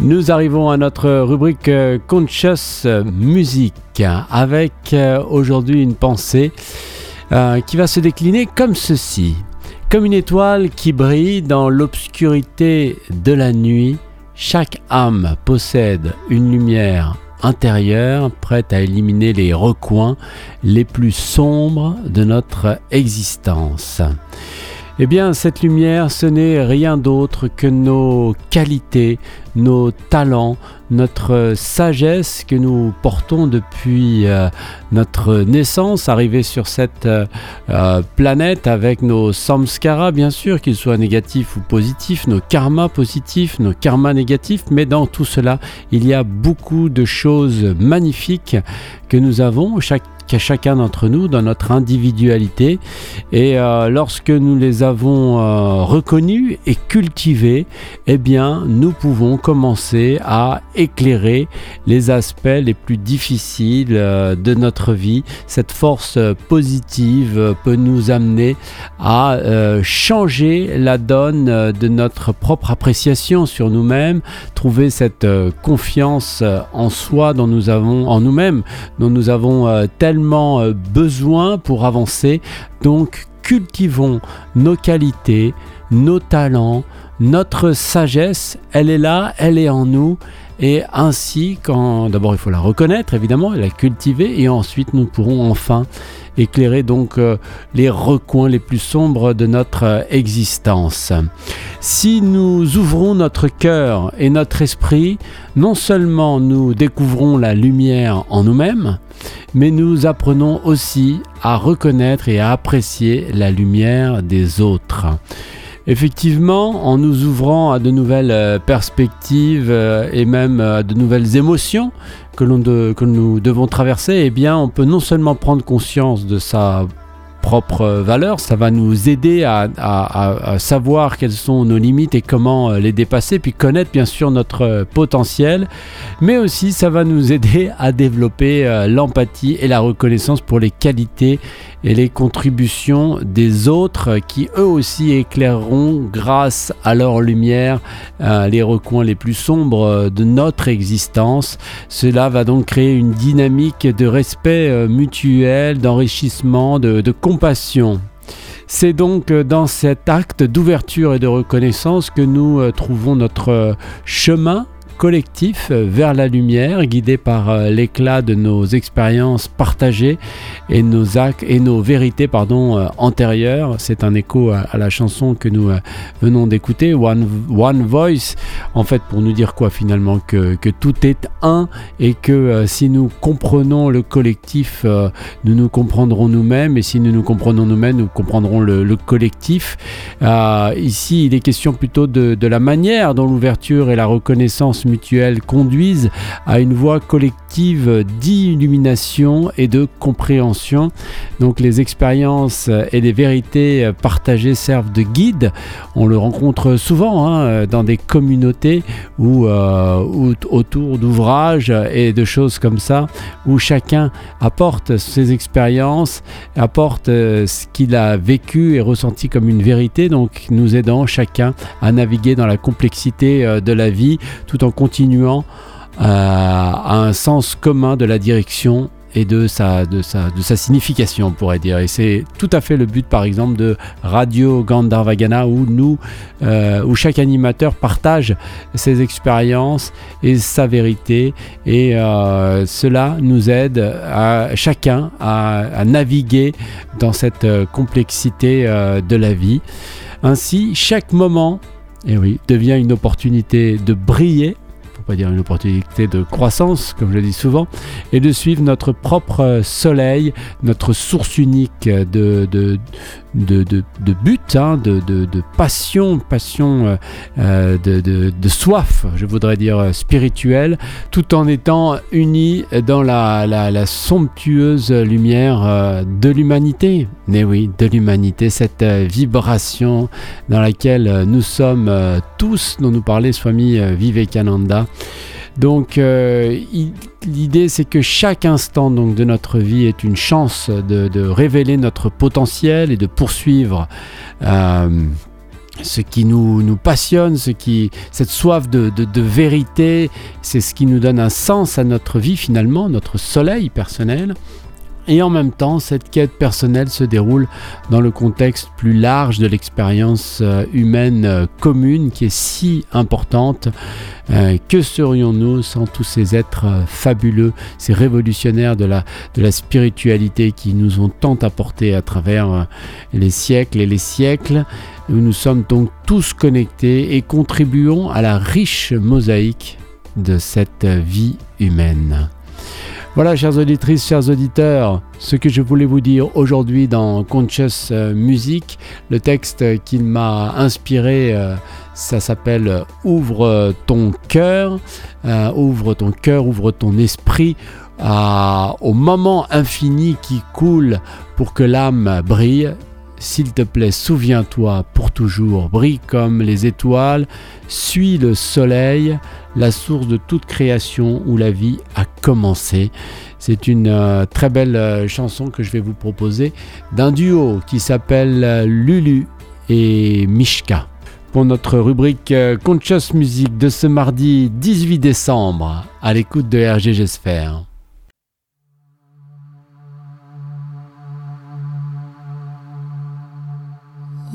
Nous arrivons à notre rubrique euh, Conscious Music avec euh, aujourd'hui une pensée euh, qui va se décliner comme ceci. Comme une étoile qui brille dans l'obscurité de la nuit, chaque âme possède une lumière intérieure prête à éliminer les recoins les plus sombres de notre existence. Eh bien, cette lumière, ce n'est rien d'autre que nos qualités, nos talents, notre sagesse que nous portons depuis euh, notre naissance, arrivée sur cette euh, euh, planète avec nos samskaras, bien sûr, qu'ils soient négatifs ou positifs, nos karmas positifs, nos karmas négatifs, mais dans tout cela, il y a beaucoup de choses magnifiques que nous avons, chaque chacun d'entre nous dans notre individualité. Et lorsque nous les avons reconnus et cultivés, eh bien, nous pouvons commencer à éclairer les aspects les plus difficiles euh, de notre vie. Cette force positive peut nous amener à changer la donne de notre propre appréciation sur nous-mêmes, trouver cette confiance en soi dont nous avons, en nous-mêmes, dont nous avons tellement euh, besoin pour avancer. Donc cultivons nos qualités, nos talents, notre sagesse, elle est là, elle est en nous. Et ainsi, quand d'abord il faut la reconnaître évidemment, la cultiver, et ensuite nous pourrons enfin éclairer donc euh, les recoins les plus sombres de notre euh, existence. Si nous ouvrons notre cœur et notre esprit, non seulement nous découvrons la lumière en nous-mêmes, mais nous apprenons aussi à reconnaître et à apprécier la lumière des autres. Effectivement, en nous ouvrant à de nouvelles euh, perspectives euh, et même à de nouvelles émotions que, nous devons traverser, eh bien, on peut non seulement prendre conscience de sa propre valeur, ça va nous aider à, savoir quelles sont nos limites et comment euh, les dépasser, puis connaître bien sûr notre potentiel, mais aussi ça va nous aider à développer l'empathie et la reconnaissance pour les qualités et les contributions des autres qui eux aussi éclaireront grâce à leur lumière euh, les recoins les plus sombres de notre existence. Cela va donc créer une dynamique de respect euh, mutuel, d'enrichissement, de, de C'est donc euh, dans cet acte d'ouverture et de reconnaissance que nous trouvons notre chemin collectif vers la lumière, guidé par euh, l'éclat de nos expériences partagées et nos actes et nos vérités pardon, euh, antérieures. C'est un écho à, la chanson que nous euh, venons d'écouter, One, One Voice, en fait pour nous dire quoi finalement que, que tout est un et que si nous comprenons le collectif, nous nous comprendrons nous-mêmes et si nous nous comprenons nous-mêmes, nous comprendrons le, collectif. ici, il est question plutôt de, de la manière dont l'ouverture et la reconnaissance mutuelles conduisent à une voie collective d'illumination et de compréhension. Donc les expériences et les vérités partagées servent de guide. On le rencontre souvent hein, dans des communautés ou, euh, autour d'ouvrages et de choses comme ça, où chacun apporte ses expériences, apporte euh, ce qu'il a vécu et ressenti comme une vérité, donc nous aidant chacun à naviguer dans la complexité euh, de la vie tout en continuant euh, à un sens commun de la direction et de sa, de sa, de sa signification, on pourrait dire. Et c'est tout à fait le but, par exemple, de Radio Gandharvagana, où nous, euh, où chaque animateur partage ses expériences et sa vérité. Et euh, cela nous aide à chacun à, naviguer dans cette complexité de la vie. Ainsi, chaque moment, eh oui, devient une opportunité de briller pas dire une opportunité de croissance, comme je le dis souvent, et de suivre notre propre soleil, notre source unique de, de, de, but, hein, de, passion, passion euh, euh, de, soif, je voudrais dire euh, spirituelle, tout en étant unis dans la, la, somptueuse lumière de l'humanité. Mais oui, de l'humanité, cette vibration dans laquelle nous sommes tous, dont nous parlait Swami Vivekananda. Donc euh, l'idée c'est que chaque instant de notre vie est une chance de, révéler notre potentiel et de poursuivre euh, ce qui nous, passionne, ce qui, cette soif de vérité, c'est ce qui nous donne un sens à notre vie finalement, notre soleil personnel. Et en même temps, cette quête personnelle se déroule dans le contexte plus large de l'expérience euh, humaine euh, commune qui est si importante. Euh, que serions-nous sans tous ces êtres fabuleux, ces révolutionnaires de la, spiritualité qui nous ont tant apporté à travers les siècles et les siècles? Nous sommes donc tous connectés et contribuons à la riche mosaïque de cette vie humaine. Voilà, chers auditrices, chers auditeurs, ce que je voulais vous dire aujourd'hui dans Conscious euh, Music. Le texte qui m'a inspiré, euh, ça s'appelle Ouvre ton cœur, euh, ouvre ton cœur, ouvre ton esprit au moment infini qui coule pour que l'âme brille. S'il te plaît, souviens-toi pour toujours, brille comme les étoiles, suis le soleil, la source de toute création où la vie a commencé. C'est une euh, très belle euh, chanson que je vais vous proposer d'un duo qui s'appelle euh, Lulu et Mishka. Pour notre rubrique Conscious Music de ce mardi 18 décembre, à l'écoute de RGG Sphère.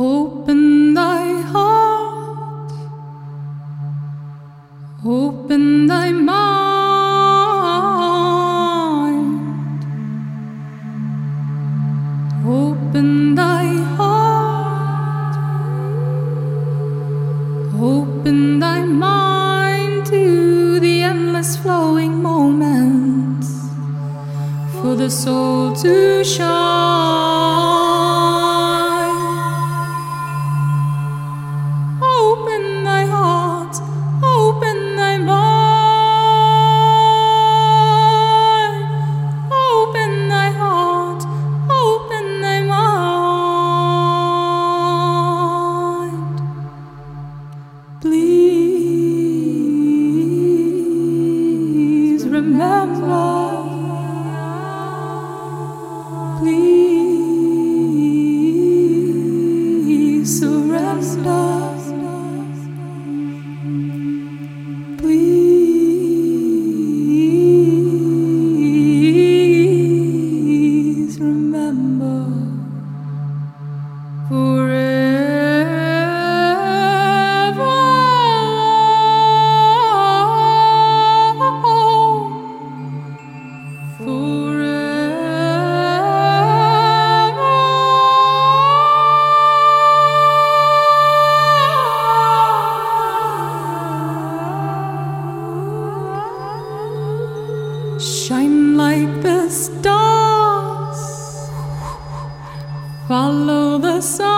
Open thy heart. Open thy mind, open thy heart, open thy mind to the endless flowing moments for the soul to shine. Shine like the stars, follow the sun.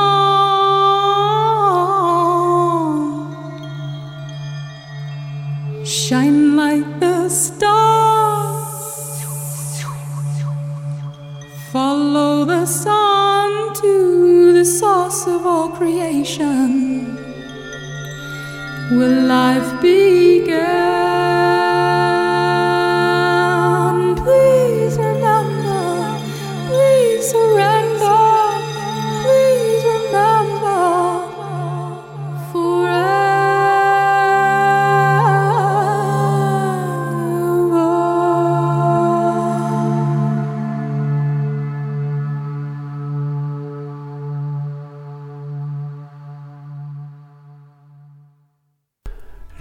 Shine like the stars, follow the sun to the source of all creation. Will life be?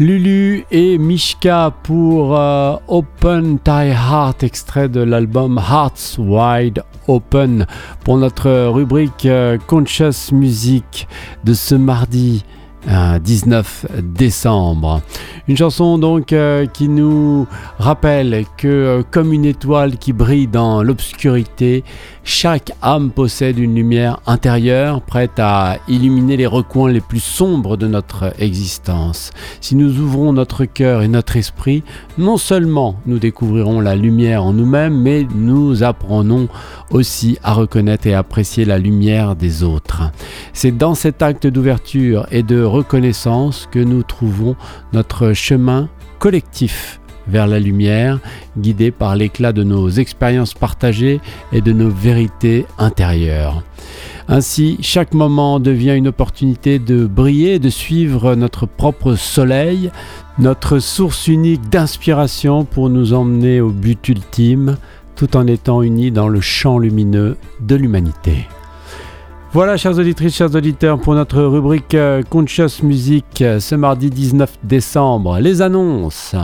Lulu et Mishka pour euh, Open Thy Heart, extrait de l'album Hearts Wide Open, pour notre rubrique euh, Conscious Music de ce mardi 19 décembre. Une chanson donc euh, qui nous rappelle que euh, comme une étoile qui brille dans l'obscurité, chaque âme possède une lumière intérieure prête à illuminer les recoins les plus sombres de notre existence. Si nous ouvrons notre cœur et notre esprit, non seulement nous découvrirons la lumière en nous-mêmes, mais nous apprenons aussi à reconnaître et apprécier la lumière des autres. C'est dans cet acte d'ouverture et de reconnaissance que nous trouvons notre chemin collectif vers la lumière, guidé par l'éclat de nos expériences partagées et de nos vérités intérieures. Ainsi, chaque moment devient une opportunité de briller, de suivre notre propre soleil, notre source unique d'inspiration pour nous emmener au but ultime, tout en étant unis dans le champ lumineux de l'humanité. Voilà, chers auditrices, chers auditeurs, pour notre rubrique euh, Conscious Music ce mardi 19 décembre. Les annonces.